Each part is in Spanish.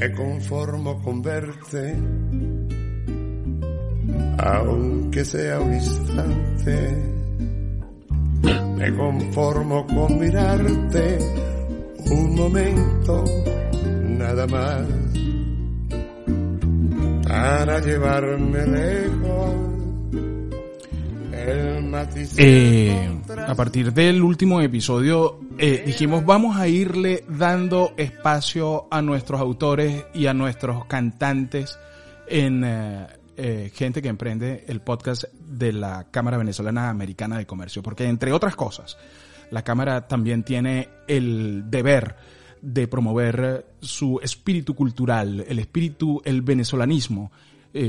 Me conformo con verte, aunque sea un instante. Me conformo con mirarte un momento, nada más, para llevarme lejos. El matiz Eh, a partir del último episodio eh, dijimos vamos a irle dando espacio a nuestros autores y a nuestros cantantes en eh, eh, gente que emprende el podcast de la Cámara Venezolana Americana de Comercio, porque entre otras cosas, la Cámara también tiene el deber de promover su espíritu cultural, el espíritu, el venezolanismo,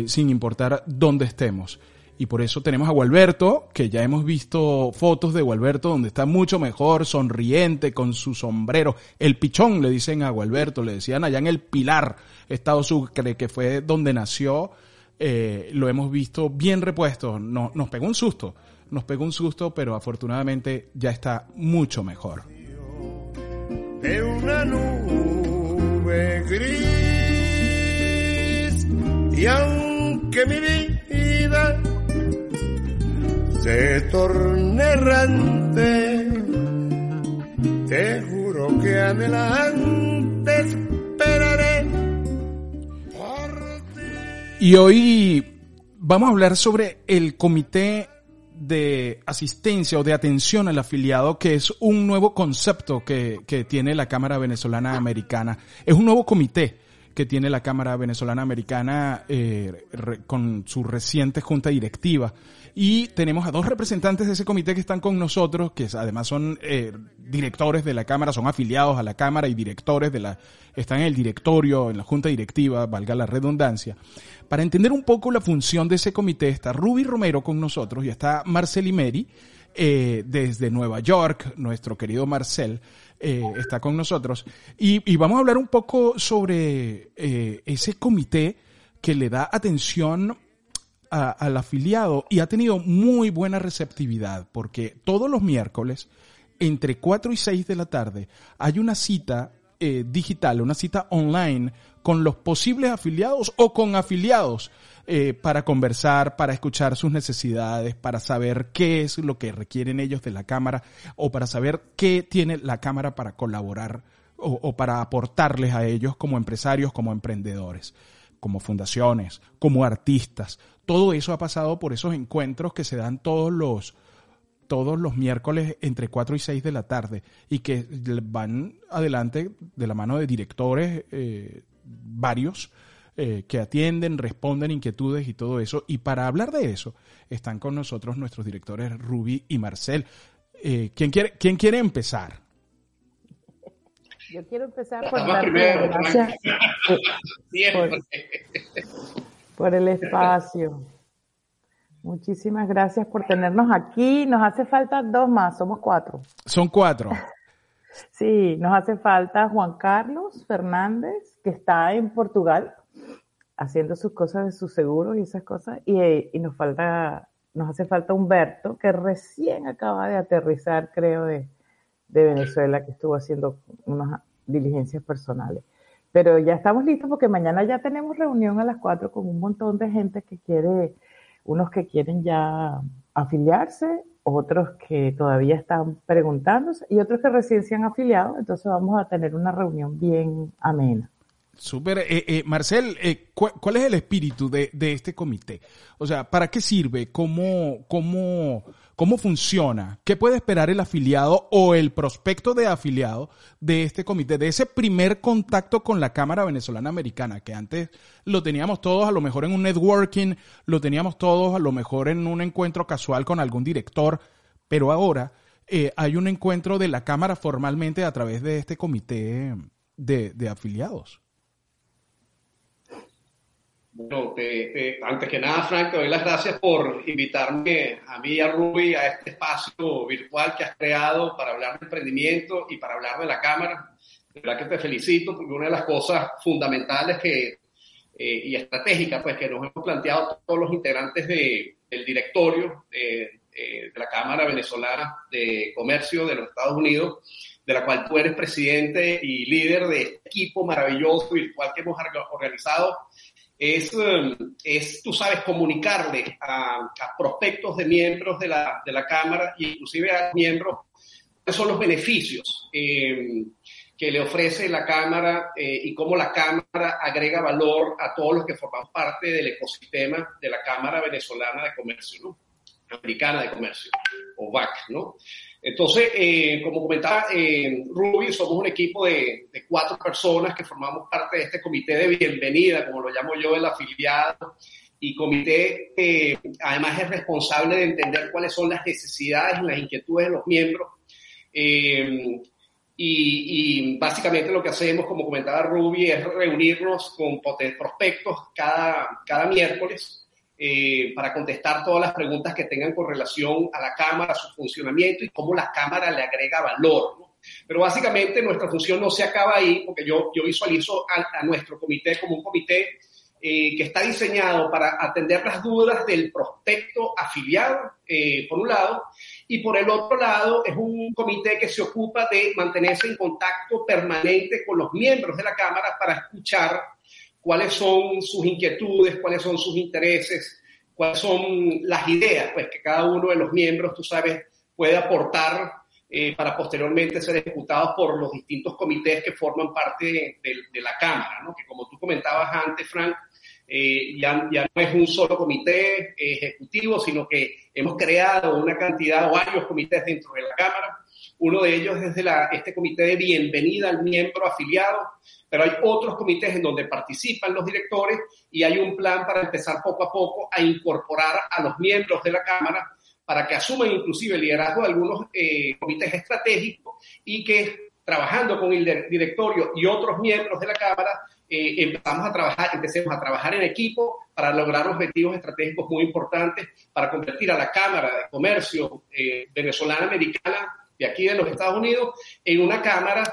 sin importar dónde estemos. Y por eso tenemos a Gualberto, que ya hemos visto fotos de Gualberto donde está mucho mejor, sonriente, con su sombrero. El pichón, le dicen a Gualberto, le decían allá en el Pilar, Estado Sucre, que fue donde nació. eh, lo hemos visto bien repuesto. No, nos pegó un susto, nos pegó un susto, pero afortunadamente ya está mucho mejor. de una nube gris. Y aunque mi vida se torne errante, te juro que adelante esperaré por ti. Y hoy vamos a hablar sobre el comité de asistencia o de atención al afiliado, que es un nuevo concepto que, que tiene la Cámara Venezolana Americana. Es un nuevo comité que tiene la Cámara Venezolana Americana eh, con su reciente junta directiva. Y tenemos a dos representantes de ese comité que están con nosotros, que además son eh, directores de la Cámara, son afiliados a la Cámara y directores de la, están en el directorio, en la junta directiva, valga la redundancia. Para entender un poco la función de ese comité está Ruby Romero con nosotros y está Marcel Imeri eh, desde Nueva York, nuestro querido Marcel eh, está con nosotros. Y, y vamos a hablar un poco sobre eh, ese comité que le da atención al afiliado y ha tenido muy buena receptividad porque todos los miércoles entre 4 y 6 de la tarde hay una cita eh, digital, una cita online con los posibles afiliados o con afiliados eh, para conversar, para escuchar sus necesidades, para saber qué es lo que requieren ellos de la Cámara o para saber qué tiene la Cámara para colaborar o para aportarles a ellos como empresarios, como emprendedores como fundaciones, como artistas. Todo eso ha pasado por esos encuentros que se dan todos los todos los miércoles entre 4 y 6 de la tarde y que van adelante de la mano de directores eh, varios eh, que atienden, responden inquietudes y todo eso. Y para hablar de eso están con nosotros nuestros directores Ruby y Marcel. Eh, ¿quién, quiere, ¿Quién quiere empezar? Yo quiero empezar por darte gracias por el espacio. Muchísimas gracias por tenernos aquí. Nos hace falta dos más, somos cuatro. Son cuatro. Sí, nos hace falta Juan Carlos Fernández, que está en Portugal haciendo sus cosas de sus seguros y esas cosas. Y, y nos falta, nos hace falta Humberto, que recién acaba de aterrizar, creo, de, de Venezuela, que estuvo haciendo unas diligencias personales. Pero ya estamos listos porque mañana ya tenemos reunión a las cuatro con un montón de gente que quiere unos que quieren ya afiliarse, otros que todavía están preguntándose y otros que recién se han afiliado. Entonces vamos a tener una reunión bien amena. Súper. Eh, eh, Marcel, eh, ¿cuál es el espíritu de, de, este comité? O sea, ¿para qué sirve? ¿Cómo, cómo, cómo funciona? ¿Qué puede esperar el afiliado o el prospecto de afiliado de este comité? De ese primer contacto con la Cámara Venezolana Americana, que antes lo teníamos todos a lo mejor en un networking, lo teníamos todos a lo mejor en un encuentro casual con algún director, pero ahora hay un encuentro de la Cámara formalmente a través de este comité de, de afiliados. Bueno, antes que nada, Frank, te doy las gracias por invitarme a mí y a Ruby a este espacio virtual que has creado para hablar de emprendimiento y para hablar de la Cámara. De verdad que te felicito porque una de las cosas fundamentales que, eh, y estratégicas pues, que nos hemos planteado todos los integrantes de, del directorio de, de la Cámara Venezolana de Comercio de los Estados Unidos, de la cual tú eres presidente y líder de este equipo maravilloso virtual que hemos organizado es, um, es, tú sabes, comunicarle a, prospectos de miembros de la, de la Cámara e inclusive a miembros cuáles son los beneficios eh, que le ofrece la Cámara eh, y cómo la Cámara agrega valor a todos los que formamos parte del ecosistema de la Cámara Venezolana de Comercio, ¿no? Americana de Comercio, o VAC, ¿no? Entonces, eh, como comentaba eh, Ruby, somos un equipo de, cuatro personas que formamos parte de este comité de bienvenida, como lo llamo yo, el afiliado, y comité que además es responsable de entender cuáles son las necesidades y las inquietudes de los miembros. Eh, y, básicamente lo que hacemos, como comentaba Ruby, es reunirnos con prospectos cada, cada miércoles eh, para contestar todas las preguntas que tengan con relación a la Cámara, su funcionamiento y cómo la Cámara le agrega valor. Pero básicamente nuestra función no se acaba ahí, porque yo, yo visualizo a, nuestro comité como un comité eh, que está diseñado para atender las dudas del prospecto afiliado, eh, por un lado, y por el otro lado es un comité que se ocupa de mantenerse en contacto permanente con los miembros de la Cámara para escuchar cuáles son sus inquietudes, cuáles son sus intereses, cuáles son las ideas pues, que cada uno de los miembros, tú sabes, puede aportar eh, para posteriormente ser ejecutados por los distintos comités que forman parte de, la Cámara, ¿no? que como tú comentabas antes, Frank, eh, ya, ya, no es un solo comité ejecutivo, sino que hemos creado una cantidad o varios comités dentro de la Cámara. Uno de ellos es de la, este comité de bienvenida al miembro afiliado, pero hay otros comités en donde participan los directores y hay un plan para empezar poco a poco a incorporar a los miembros de la Cámara para que asuman inclusive el liderazgo de algunos eh, comités estratégicos y que trabajando con el directorio y otros miembros de la Cámara eh, empezamos a trabajar, empecemos a trabajar en equipo para lograr objetivos estratégicos muy importantes para convertir a la Cámara de Comercio eh, venezolana americana de aquí de los Estados Unidos en una cámara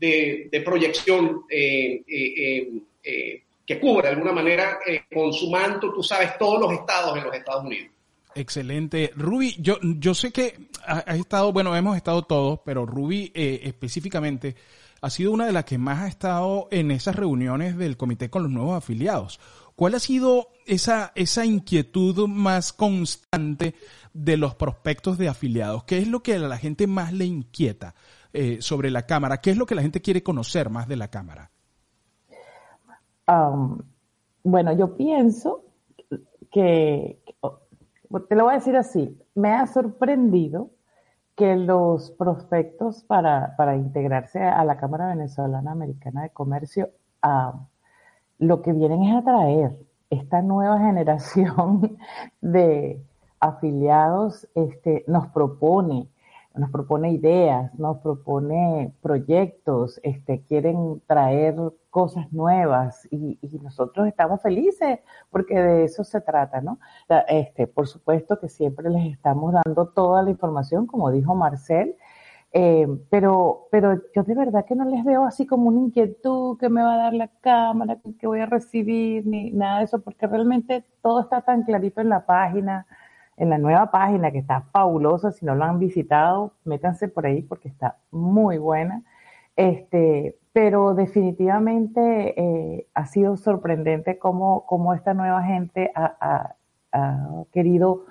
de, proyección eh, eh, eh, que cubre de alguna manera con su manto, tú sabes, todos los estados en los Estados Unidos. Excelente. Ruby, yo, yo sé que has estado, bueno, hemos estado todos, pero Ruby específicamente ha sido una de las que más ha estado en esas reuniones del comité con los nuevos afiliados. ¿Cuál ha sido esa, esa inquietud más constante de los prospectos de afiliados? ¿Qué es lo que a la gente más le inquieta? Eh, sobre la cámara? ¿Qué es lo que la gente quiere conocer más de la cámara? bueno, yo pienso que, te lo voy a decir así, me ha sorprendido que los prospectos para, integrarse a la Cámara Venezolana Americana de Comercio lo que vienen es atraer esta nueva generación de afiliados, este, nos propone nos propone ideas, nos propone proyectos, este, quieren traer cosas nuevas y, nosotros estamos felices porque de eso se trata, ¿no? Este, por supuesto que siempre les estamos dando toda la información, como dijo Marcel, eh, pero, pero yo de verdad que no les veo así como una inquietud que me va a dar la cámara, que voy a recibir, ni nada de eso, porque realmente todo está tan clarito en la página en la nueva página que está fabulosa. Si no lo han visitado, métanse por ahí porque está muy buena. Este, pero definitivamente eh, ha sido sorprendente cómo, cómo, esta nueva gente ha, ha querido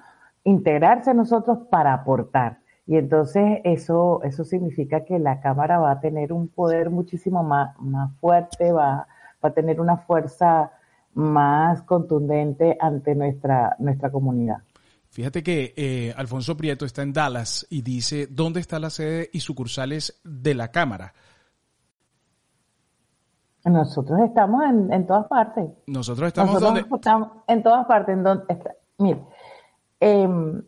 integrarse a nosotros para aportar. Y entonces eso, eso significa que la Cámara va a tener un poder muchísimo más, más fuerte, va, va a tener una fuerza más contundente ante nuestra, nuestra comunidad. Fíjate que eh, Alfonso Prieto está en Dallas y dice, ¿dónde está la sede y sucursales de la Cámara? Nosotros estamos en, en todas partes. Nosotros estamos, Nosotros estamos en todas partes. En donde está, mire, eh,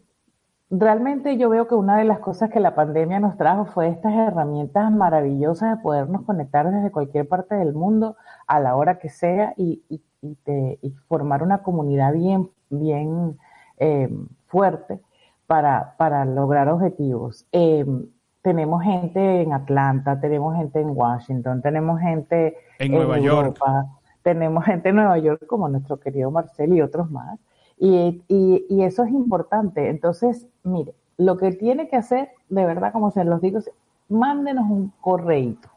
realmente yo veo que una de las cosas que la pandemia nos trajo fue estas herramientas maravillosas de podernos conectar desde cualquier parte del mundo a la hora que sea y, y, y, te, y formar una comunidad bien, bien eh, fuerte para, para lograr objetivos. Eh, tenemos gente en Atlanta, tenemos gente en Washington, tenemos gente en, Nueva York. tenemos gente en Nueva York como nuestro querido Marcel y otros más. Y, y, y, eso es importante. Entonces, mire, lo que tiene que hacer, de verdad, como se los digo, es mándenos un correíto.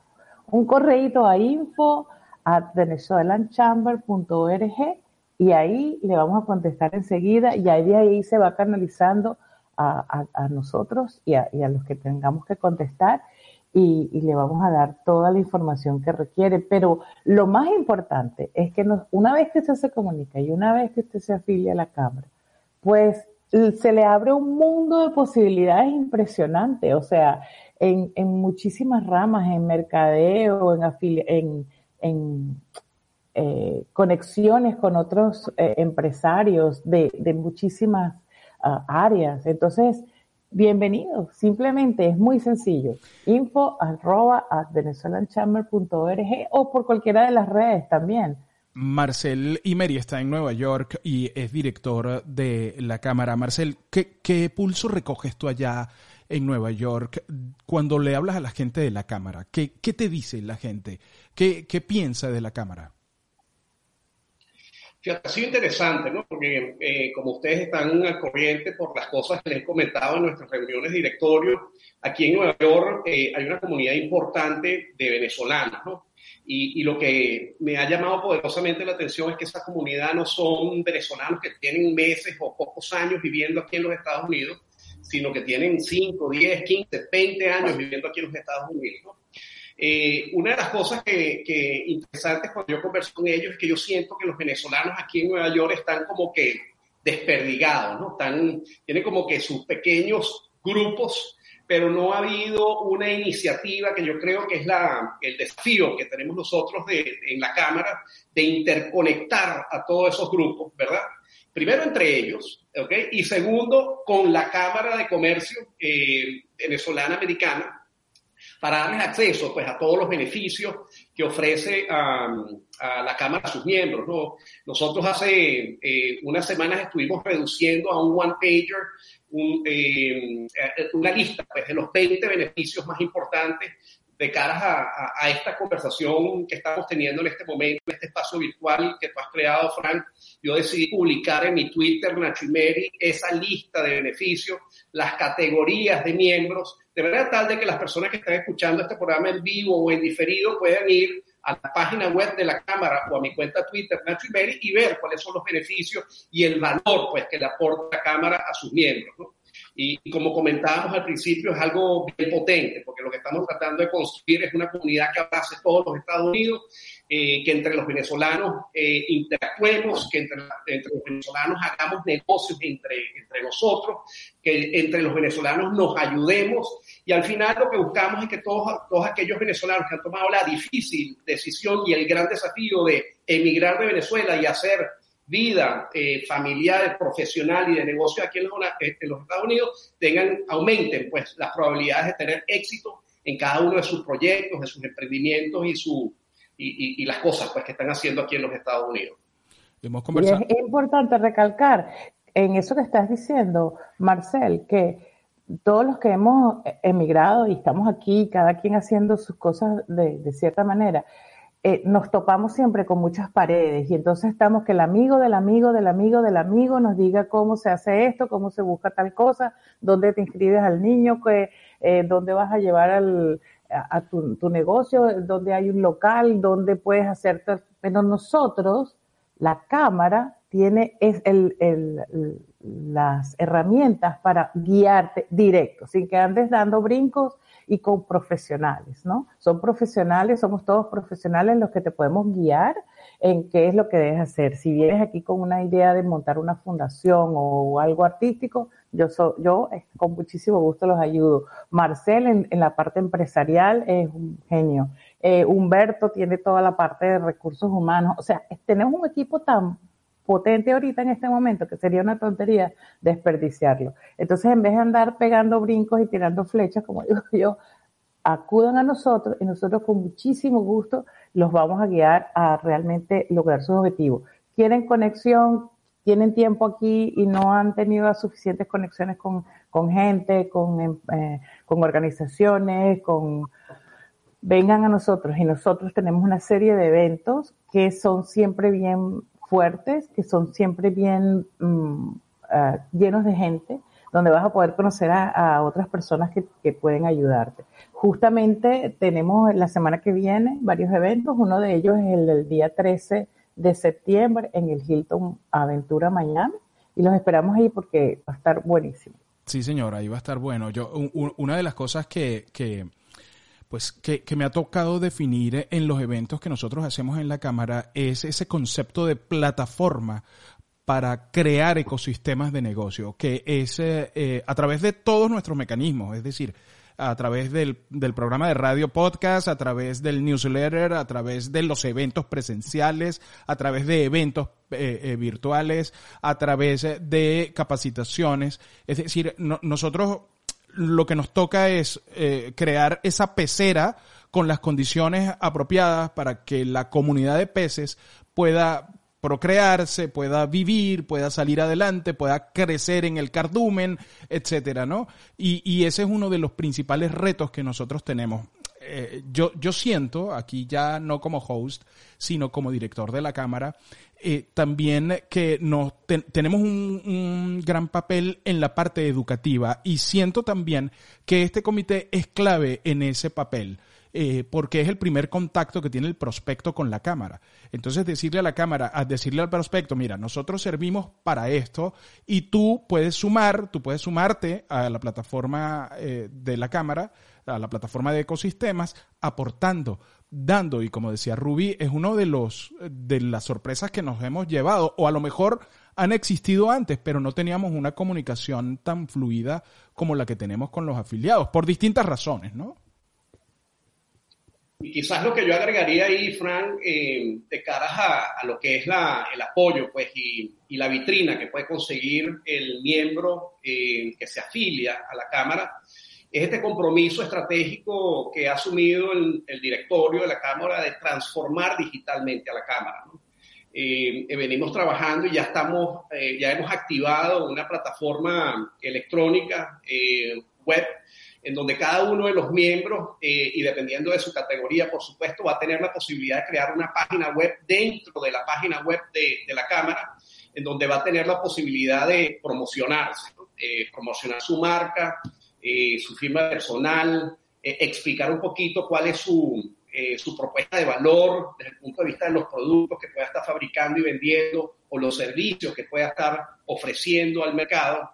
Un correíto a info at venezuelanchamber.org y ahí le vamos a contestar enseguida y ahí, ahí se va canalizando a, a, nosotros y a, y a, los que tengamos que contestar y, y, le vamos a dar toda la información que requiere. Pero lo más importante es que nos, una vez que usted se comunica y una vez que usted se afilia a la Cámara, pues se le abre un mundo de posibilidades impresionante, o sea, en, en muchísimas ramas, en mercadeo, en, en, en eh, conexiones con otros eh, empresarios de, de muchísimas uh, áreas. Entonces, bienvenido. Simplemente es muy sencillo. Info arroba at venezuelanchamber.org o por cualquiera de las redes también. Marcel Imeri está en Nueva York y es director de la Cámara. Marcel, ¿qué, ¿qué, pulso recoges tú allá en Nueva York cuando le hablas a la gente de la Cámara? ¿Qué, qué te dice la gente? ¿Qué, ¿Qué piensa de la Cámara? Fíjate, ha sido interesante, ¿no? Porque eh, como ustedes están al corriente por las cosas que les he comentado en nuestras reuniones de directorio, aquí en Nueva York eh, hay una comunidad importante de venezolanos, ¿no? Y, y, lo que me ha llamado poderosamente la atención es que esa comunidad no son venezolanos que tienen meses o pocos años viviendo aquí en los Estados Unidos, sino que tienen 5, 10, 15, 20 años viviendo aquí en los Estados Unidos. ¿no? Eh, una de las cosas que, que, interesantes cuando yo converso con ellos es que yo siento que los venezolanos aquí en Nueva York están como que desperdigados, ¿no? Están, tienen como que sus pequeños grupos, pero no ha habido una iniciativa que yo creo que es la, el desafío que tenemos nosotros de, en la Cámara de interconectar a todos esos grupos, ¿verdad? Primero entre ellos, ¿ok? Y segundo, con la Cámara de Comercio eh, venezolana-americana, para darles acceso pues, a todos los beneficios que ofrece a la Cámara a sus miembros. ¿no? Nosotros hace eh, unas semanas estuvimos reduciendo a un one-pager un, eh, una lista pues, de los 20 beneficios más importantes de cara a, esta conversación que estamos teniendo en este momento, en este espacio virtual que tú has creado, Frank, yo decidí publicar en mi Twitter, Nacho esa lista de beneficios, las categorías de miembros, de manera tal de que las personas que están escuchando este programa en vivo o en diferido puedan ir a la página web de la Cámara o a mi cuenta Twitter, Nacho Mary, y ver cuáles son los beneficios y el valor pues, que le aporta la Cámara a sus miembros. Y, como comentábamos al principio, es algo bien potente, porque lo que estamos tratando de construir es una comunidad que abrace todos los Estados Unidos, eh, que entre los venezolanos eh, interactuemos, que entre, entre, los venezolanos hagamos negocios entre, entre nosotros, que entre los venezolanos nos ayudemos. Y al final lo que buscamos es que todos, todos aquellos venezolanos que han tomado la difícil decisión y el gran desafío de emigrar de Venezuela y hacer vida eh, familiar, profesional y de negocio aquí en los, en los, Estados Unidos tengan, aumenten pues las probabilidades de tener éxito en cada uno de sus proyectos, de sus emprendimientos y, su, y, y, y las cosas pues que están haciendo aquí en los Estados Unidos. Hemos conversado. Y es importante recalcar en eso que estás diciendo, Marcel, que todos los que hemos emigrado y estamos aquí, cada quien haciendo sus cosas de, de cierta manera, eh, nos topamos siempre con muchas paredes y entonces estamos que el amigo del amigo del amigo del amigo nos diga cómo se hace esto, cómo se busca tal cosa, dónde te inscribes al niño, que, eh, dónde vas a llevar al, a, tu, tu, negocio, dónde hay un local, dónde puedes hacer. Pero nosotros, la cámara, tiene es el, el, las herramientas para guiarte directo, sin que andes dando brincos y con profesionales, ¿no? Son profesionales, somos todos profesionales los que te podemos guiar en qué es lo que debes hacer. Si vienes aquí con una idea de montar una fundación o algo artístico, yo, yo eh, con muchísimo gusto los ayudo. Marcel en, la parte empresarial es un genio. Eh, Humberto tiene toda la parte de recursos humanos. O sea, tenemos un equipo tan potente ahorita en este momento que sería una tontería desperdiciarlo. Entonces, en vez de andar pegando brincos y tirando flechas, como digo yo, acudan a nosotros y nosotros con muchísimo gusto los vamos a guiar a realmente lograr sus objetivos. Quieren conexión, tienen tiempo aquí y no han tenido suficientes conexiones con, con gente, con, em, eh, con organizaciones, con... Vengan a nosotros y nosotros tenemos una serie de eventos que son siempre bien fuertes, que son siempre bien ah, llenos de gente, donde vas a poder conocer a, otras personas que, que, pueden ayudarte. Justamente tenemos la semana que viene varios eventos, uno de ellos es el del día 13 de septiembre en el Hilton Aventura Miami y los esperamos ahí porque va a estar buenísimo. Sí, señora, ahí va a estar bueno. Yo, una de las cosas que, que pues que, que, me ha tocado definir en los eventos que nosotros hacemos en la Cámara es ese concepto de plataforma para crear ecosistemas de negocio, que es eh, eh, a través de todos nuestros mecanismos, es decir, a través del, del, programa de radio podcast, a través del newsletter, a través de los eventos presenciales, a través de eventos eh, virtuales, a través de capacitaciones. Es decir, nosotros lo que nos toca es crear esa pecera con las condiciones apropiadas para que la comunidad de peces pueda procrearse, pueda vivir, pueda salir adelante, pueda crecer en el cardumen, etcétera, ¿no? Y, y ese es uno de los principales retos que nosotros tenemos. Eh, yo, yo siento, aquí ya no como host, sino como director de la Cámara, eh, también que nos tenemos un, gran papel en la parte educativa y siento también que este comité es clave en ese papel. Eh, porque es el primer contacto que tiene el prospecto con la cámara. Entonces decirle a la cámara, a decirle al prospecto, mira, nosotros servimos para esto y tú puedes sumar, tú puedes sumarte a la plataforma eh, de la cámara, a la plataforma de ecosistemas, aportando, dando y como decía Ruby, es uno de los de las sorpresas que nos hemos llevado o a lo mejor han existido antes, pero no teníamos una comunicación tan fluida como la que tenemos con los afiliados por distintas razones, ¿no? Y quizás lo que yo agregaría ahí, Frank, eh, de cara a, lo que es la, el apoyo pues, y, y, la vitrina que puede conseguir el miembro eh, que se afilia a la Cámara, es este compromiso estratégico que ha asumido el, el directorio de la Cámara de transformar digitalmente a la Cámara. Eh, venimos trabajando y ya estamos, ya hemos activado una plataforma electrónica web en donde cada uno de los miembros, eh, y dependiendo de su categoría, por supuesto, va a tener la posibilidad de crear una página web dentro de la página web de, la Cámara, en donde va a tener la posibilidad de promocionarse, eh, promocionar su marca, eh, su firma personal, explicar un poquito cuál es su, su propuesta de valor desde el punto de vista de los productos que pueda estar fabricando y vendiendo o los servicios que pueda estar ofreciendo al mercado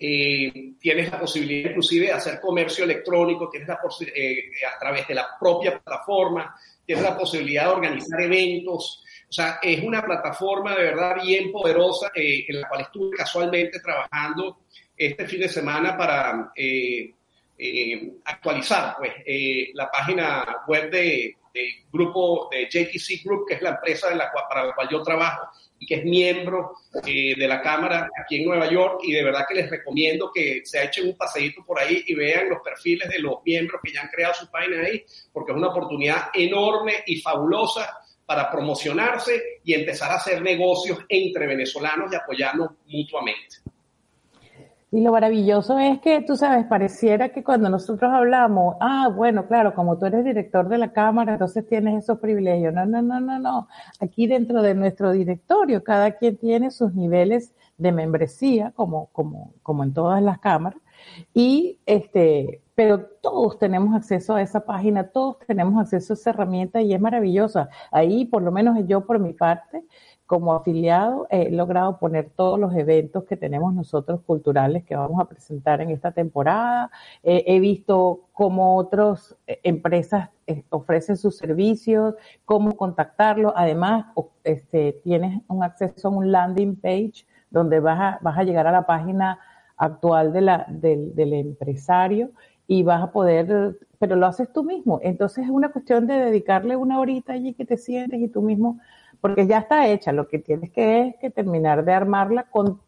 eh, tienes la posibilidad inclusive de hacer comercio electrónico, tienes la eh, a través de la propia plataforma, tienes la posibilidad de organizar eventos. O sea, es una plataforma de verdad bien poderosa eh, en la cual estuve casualmente trabajando este fin de semana para eh, actualizar pues, la página web de, del grupo de JTC Group, que es la empresa de la para la cual yo trabajo y que es miembro eh, de la Cámara aquí en Nueva York y de verdad que les recomiendo que se echen un paseíto por ahí y vean los perfiles de los miembros que ya han creado su página ahí, porque es una oportunidad enorme y fabulosa para promocionarse y empezar a hacer negocios entre venezolanos y apoyarnos mutuamente. Y lo maravilloso es que, tú sabes, pareciera que cuando nosotros hablamos, ah, bueno, claro, como tú eres director de la Cámara, entonces tienes esos privilegios. No, no, no, no, no. Aquí dentro de nuestro directorio, cada quien tiene sus niveles de membresía, como, como, como en todas las cámaras, y este, pero todos tenemos acceso a esa página, todos tenemos acceso a esa herramienta y es maravillosa. Ahí, por lo menos yo por mi parte, como afiliado, he logrado poner todos los eventos que tenemos nosotros culturales que vamos a presentar en esta temporada. he visto cómo otras eh, empresas eh, ofrecen sus servicios, cómo contactarlo. Además, este, tienes un acceso a un landing page donde vas a, vas a llegar a la página actual de la, del, del empresario y vas a poder, pero lo haces tú mismo. Entonces es una cuestión de dedicarle una horita allí que te sientes y tú mismo, porque ya está hecha. Lo que tienes que es que terminar de armarla con,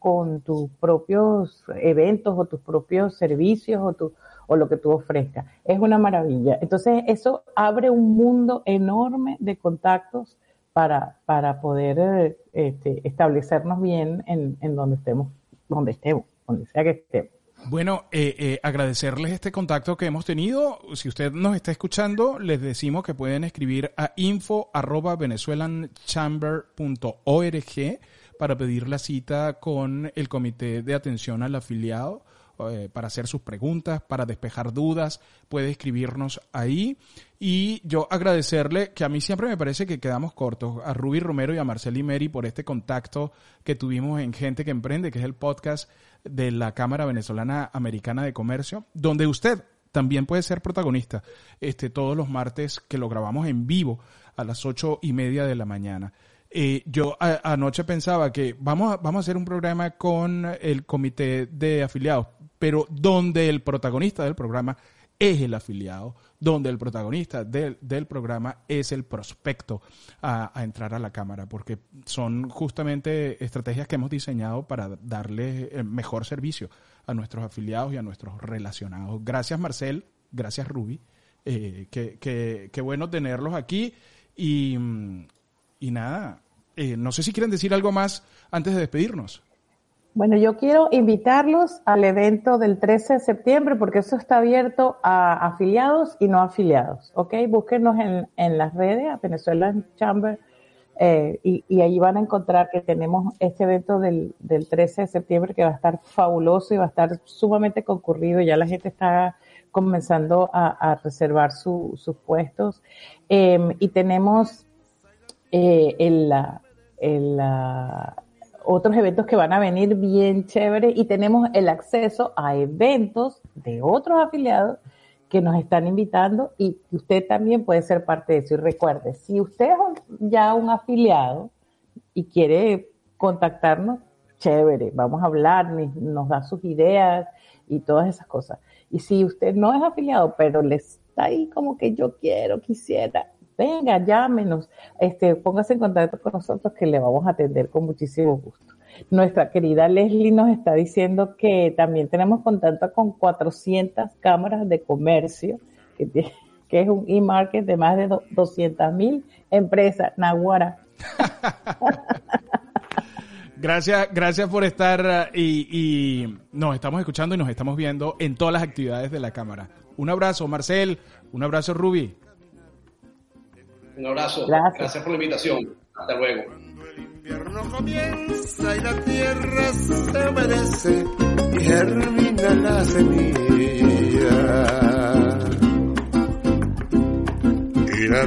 con tus propios eventos o tus propios servicios o, tu, o lo que tú ofrezcas. Es una maravilla. Entonces eso abre un mundo enorme de contactos para, para poder este, establecernos bien en, en donde estemos donde estemos, donde sea que estemos. Bueno, eh, eh, agradecerles este contacto que hemos tenido. Si usted nos está escuchando, les decimos que pueden escribir a info arroba venezuelanchamber.org para pedir la cita con el Comité de Atención al Afiliado eh, para hacer sus preguntas, para despejar dudas, puede escribirnos ahí. Y yo agradecerle, que a mí siempre me parece que quedamos cortos, a Ruby Romero y a Marceli Meri por este contacto que tuvimos en Gente que Emprende, que es el podcast de la Cámara Venezolana Americana de Comercio, donde usted también puede ser protagonista este, todos los martes que lo grabamos en vivo a las ocho y media de la mañana. Eh, yo anoche pensaba que vamos vamos a hacer un programa con el comité de afiliados, pero donde el protagonista del programa es el afiliado, donde el protagonista del, del programa es el prospecto a, entrar a la Cámara, porque son justamente estrategias que hemos diseñado para darle el mejor servicio a nuestros afiliados y a nuestros relacionados. Gracias Marcel, gracias Ruby, eh, qué, bueno tenerlos aquí y, y nada, eh, no sé si quieren decir algo más antes de despedirnos. Bueno, yo quiero invitarlos al evento del 13 de septiembre porque eso está abierto a afiliados y no afiliados, ¿ok? Búsquenos en, en las redes, a Venezuela Chamber, eh, y, y, ahí van a encontrar que tenemos este evento del, del 13 de septiembre que va a estar fabuloso y va a estar sumamente concurrido. Ya la gente está comenzando a, reservar su, sus puestos. Eh, y tenemos eh, el, el, otros eventos que van a venir bien chévere y tenemos el acceso a eventos de otros afiliados que nos están invitando y usted también puede ser parte de eso. Y recuerde, si usted es ya un afiliado y quiere contactarnos, chévere, vamos a hablar, nos da sus ideas y todas esas cosas. Y si usted no es afiliado, pero le está ahí como que yo quiero, quisiera, venga, llámenos, este, póngase en contacto con nosotros que le vamos a atender con muchísimo gusto. Nuestra querida Leslie nos está diciendo que también tenemos contacto con 400 cámaras de comercio, que, es un e-market de más de 200 mil empresas. Nahuara. Gracias, gracias por estar uh, y, y, nos estamos escuchando y nos estamos viendo en todas las actividades de la Cámara. Un abrazo, Marcel. Un abrazo, Ruby. Un abrazo. Gracias. por la invitación. Hasta luego. Cuando el invierno comienza y la tierra se humedece y germina la semilla. Y la